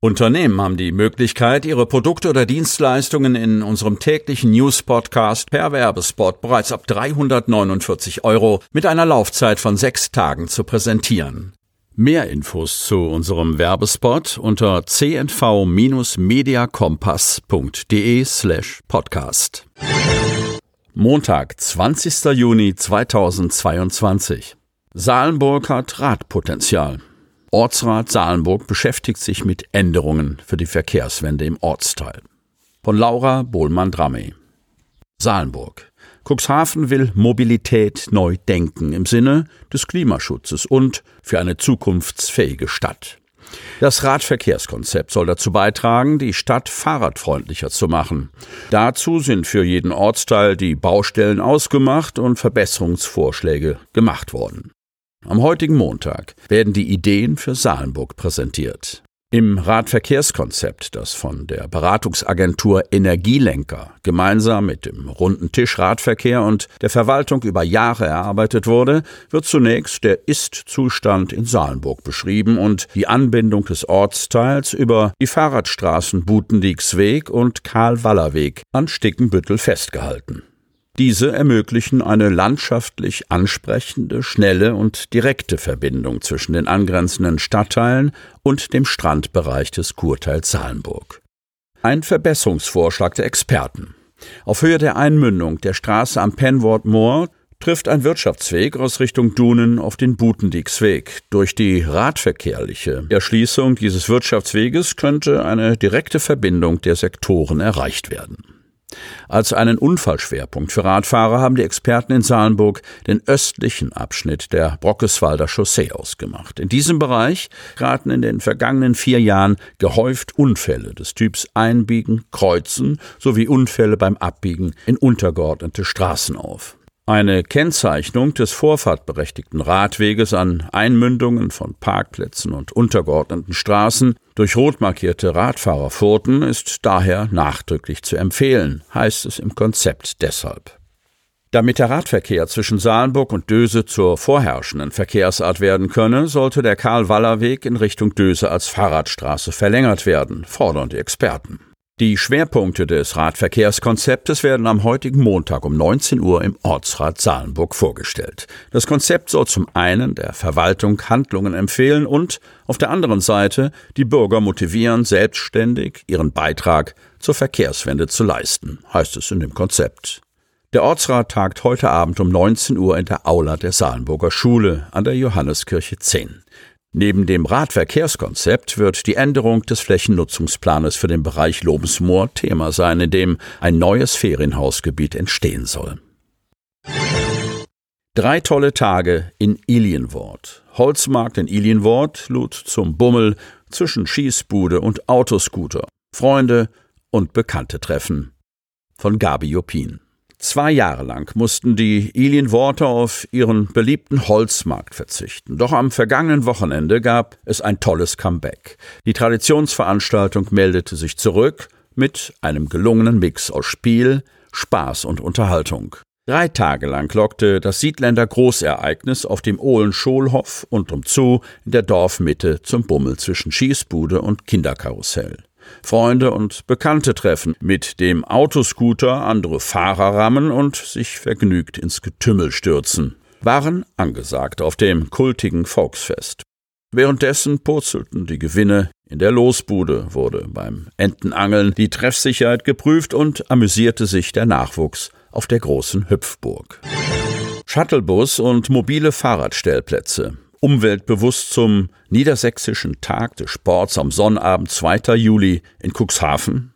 Unternehmen haben die Möglichkeit, ihre Produkte oder Dienstleistungen in unserem täglichen News-Podcast per Werbespot bereits ab 349 Euro mit einer Laufzeit von sechs Tagen zu präsentieren. Mehr Infos zu unserem Werbespot unter cnv-mediacompass.de slash podcast. Montag, 20. Juni 2022. Salenburg hat Radpotenzial. Ortsrat Salenburg beschäftigt sich mit Änderungen für die Verkehrswende im Ortsteil. Von Laura Bohlmann-Dramme. Salenburg. Cuxhaven will Mobilität neu denken im Sinne des Klimaschutzes und für eine zukunftsfähige Stadt. Das Radverkehrskonzept soll dazu beitragen, die Stadt fahrradfreundlicher zu machen. Dazu sind für jeden Ortsteil die Baustellen ausgemacht und Verbesserungsvorschläge gemacht worden. Am heutigen Montag werden die Ideen für Salenburg präsentiert. Im Radverkehrskonzept, das von der Beratungsagentur Energielenker gemeinsam mit dem runden Tisch Radverkehr und der Verwaltung über Jahre erarbeitet wurde, wird zunächst der Ist-Zustand in Salenburg beschrieben und die Anbindung des Ortsteils über die Fahrradstraßen Butendieksweg und Karl-Waller-Weg an Stickenbüttel festgehalten. Diese ermöglichen eine landschaftlich ansprechende, schnelle und direkte Verbindung zwischen den angrenzenden Stadtteilen und dem Strandbereich des Kurteils Salenburg. Ein Verbesserungsvorschlag der Experten. Auf Höhe der Einmündung der Straße am Penward Moor trifft ein Wirtschaftsweg aus Richtung Dunen auf den Butendieksweg. Durch die radverkehrliche Erschließung dieses Wirtschaftsweges könnte eine direkte Verbindung der Sektoren erreicht werden. Als einen Unfallschwerpunkt für Radfahrer haben die Experten in Salenburg den östlichen Abschnitt der Brockeswalder Chaussee ausgemacht. In diesem Bereich traten in den vergangenen vier Jahren gehäuft Unfälle des Typs Einbiegen, Kreuzen sowie Unfälle beim Abbiegen in untergeordnete Straßen auf. Eine Kennzeichnung des vorfahrtberechtigten Radweges an Einmündungen von Parkplätzen und untergeordneten Straßen durch rot markierte Radfahrerfurten ist daher nachdrücklich zu empfehlen, heißt es im Konzept deshalb. Damit der Radverkehr zwischen Salenburg und Döse zur vorherrschenden Verkehrsart werden könne, sollte der Karl-Waller-Weg in Richtung Döse als Fahrradstraße verlängert werden, fordern die Experten. Die Schwerpunkte des Radverkehrskonzeptes werden am heutigen Montag um 19 Uhr im Ortsrat Salenburg vorgestellt. Das Konzept soll zum einen der Verwaltung Handlungen empfehlen und auf der anderen Seite die Bürger motivieren, selbstständig ihren Beitrag zur Verkehrswende zu leisten, heißt es in dem Konzept. Der Ortsrat tagt heute Abend um 19 Uhr in der Aula der Salenburger Schule an der Johanneskirche 10. Neben dem Radverkehrskonzept wird die Änderung des Flächennutzungsplanes für den Bereich Lobensmoor Thema sein, in dem ein neues Ferienhausgebiet entstehen soll. Drei tolle Tage in Ilienwort. Holzmarkt in Ilienwort lud zum Bummel zwischen Schießbude und Autoscooter. Freunde und Bekannte treffen. Von Gabi Jopin. Zwei Jahre lang mussten die Ilienworte auf ihren beliebten Holzmarkt verzichten. Doch am vergangenen Wochenende gab es ein tolles Comeback. Die Traditionsveranstaltung meldete sich zurück mit einem gelungenen Mix aus Spiel, Spaß und Unterhaltung. Drei Tage lang lockte das Siedländer Großereignis auf dem Ohlen-Scholhof und umzu in der Dorfmitte zum Bummel zwischen Schießbude und Kinderkarussell. Freunde und Bekannte treffen, mit dem Autoscooter andere Fahrer rammen und sich vergnügt ins Getümmel stürzen, waren angesagt auf dem kultigen Volksfest. Währenddessen purzelten die Gewinne in der Losbude, wurde beim Entenangeln die Treffsicherheit geprüft und amüsierte sich der Nachwuchs auf der großen Hüpfburg. Shuttlebus und mobile Fahrradstellplätze, umweltbewusst zum Niedersächsischen Tag des Sports am Sonnabend 2. Juli in Cuxhaven.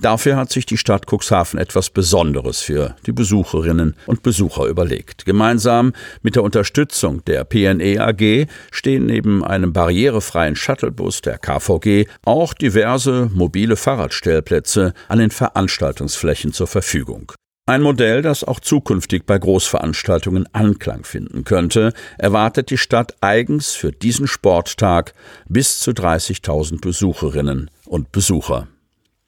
Dafür hat sich die Stadt Cuxhaven etwas Besonderes für die Besucherinnen und Besucher überlegt. Gemeinsam mit der Unterstützung der PNE AG stehen neben einem barrierefreien Shuttlebus der KVG auch diverse mobile Fahrradstellplätze an den Veranstaltungsflächen zur Verfügung. Ein Modell, das auch zukünftig bei Großveranstaltungen Anklang finden könnte, erwartet die Stadt eigens für diesen Sporttag bis zu 30.000 Besucherinnen und Besucher.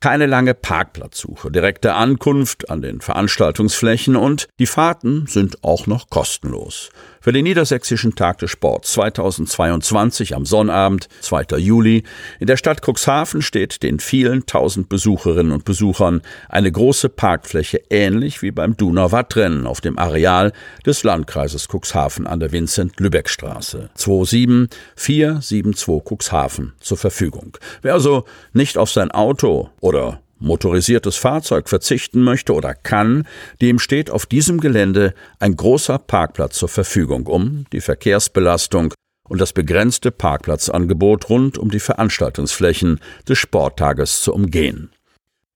Keine lange Parkplatzsuche, direkte Ankunft an den Veranstaltungsflächen und die Fahrten sind auch noch kostenlos. Für den Niedersächsischen Tag des Sports 2022 am Sonnabend, 2. Juli, in der Stadt Cuxhaven steht den vielen tausend Besucherinnen und Besuchern eine große Parkfläche ähnlich wie beim Donau-Wattrennen auf dem Areal des Landkreises Cuxhaven an der Vincent-Lübeck-Straße 27472 Cuxhaven zur Verfügung. Wer also nicht auf sein Auto oder motorisiertes Fahrzeug verzichten möchte oder kann, dem steht auf diesem Gelände ein großer Parkplatz zur Verfügung, um die Verkehrsbelastung und das begrenzte Parkplatzangebot rund um die Veranstaltungsflächen des Sporttages zu umgehen.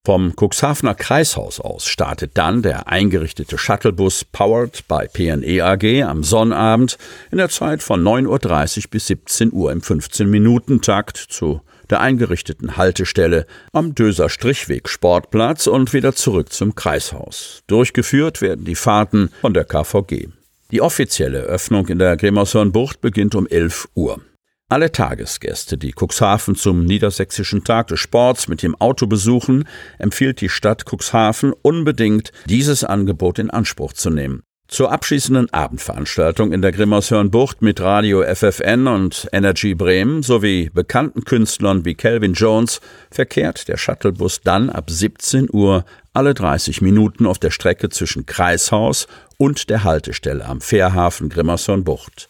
Vom Cuxhavener Kreishaus aus startet dann der eingerichtete Shuttlebus Powered by PNE AG am Sonnabend in der Zeit von 9.30 Uhr bis 17 Uhr im 15-Minuten-Takt zu der eingerichteten Haltestelle am Döser Strichweg Sportplatz und wieder zurück zum Kreishaus. Durchgeführt werden die Fahrten von der KVG. Die offizielle Öffnung in der Grimmershörnbucht beginnt um 11 Uhr. Alle Tagesgäste, die Cuxhaven zum Niedersächsischen Tag des Sports mit dem Auto besuchen, empfiehlt die Stadt Cuxhaven unbedingt, dieses Angebot in Anspruch zu nehmen. Zur abschließenden Abendveranstaltung in der Grimmershörnbucht mit Radio FFN und Energy Bremen sowie bekannten Künstlern wie Calvin Jones verkehrt der Shuttlebus dann ab 17 Uhr alle 30 Minuten auf der Strecke zwischen Kreishaus und der Haltestelle am Fährhafen Grimmershörnbucht.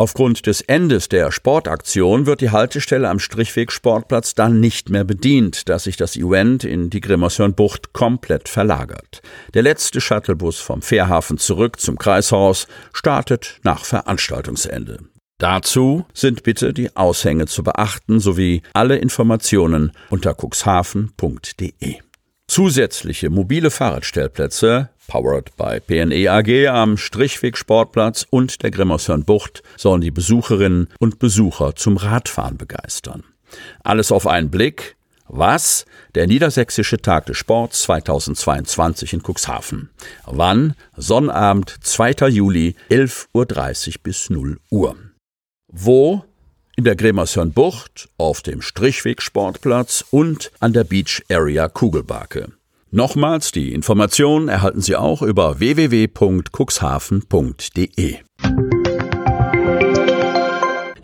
Aufgrund des Endes der Sportaktion wird die Haltestelle am Strichweg Sportplatz dann nicht mehr bedient, da sich das Event in die Grimmershörnbucht komplett verlagert. Der letzte Shuttlebus vom Fährhafen zurück zum Kreishaus startet nach Veranstaltungsende. Dazu sind bitte die Aushänge zu beachten sowie alle Informationen unter cuxhaven.de. Zusätzliche mobile Fahrradstellplätze powered by PNE AG am Strichweg Sportplatz und der Grimmershörn Bucht sollen die Besucherinnen und Besucher zum Radfahren begeistern. Alles auf einen Blick. Was? Der Niedersächsische Tag des Sports 2022 in Cuxhaven. Wann? Sonnabend, 2. Juli, 11.30 Uhr bis 0 Uhr. Wo? In der Grimmershörn Bucht, auf dem Strichweg Sportplatz und an der Beach Area Kugelbarke. Nochmals, die Informationen erhalten Sie auch über www.cuxhaven.de.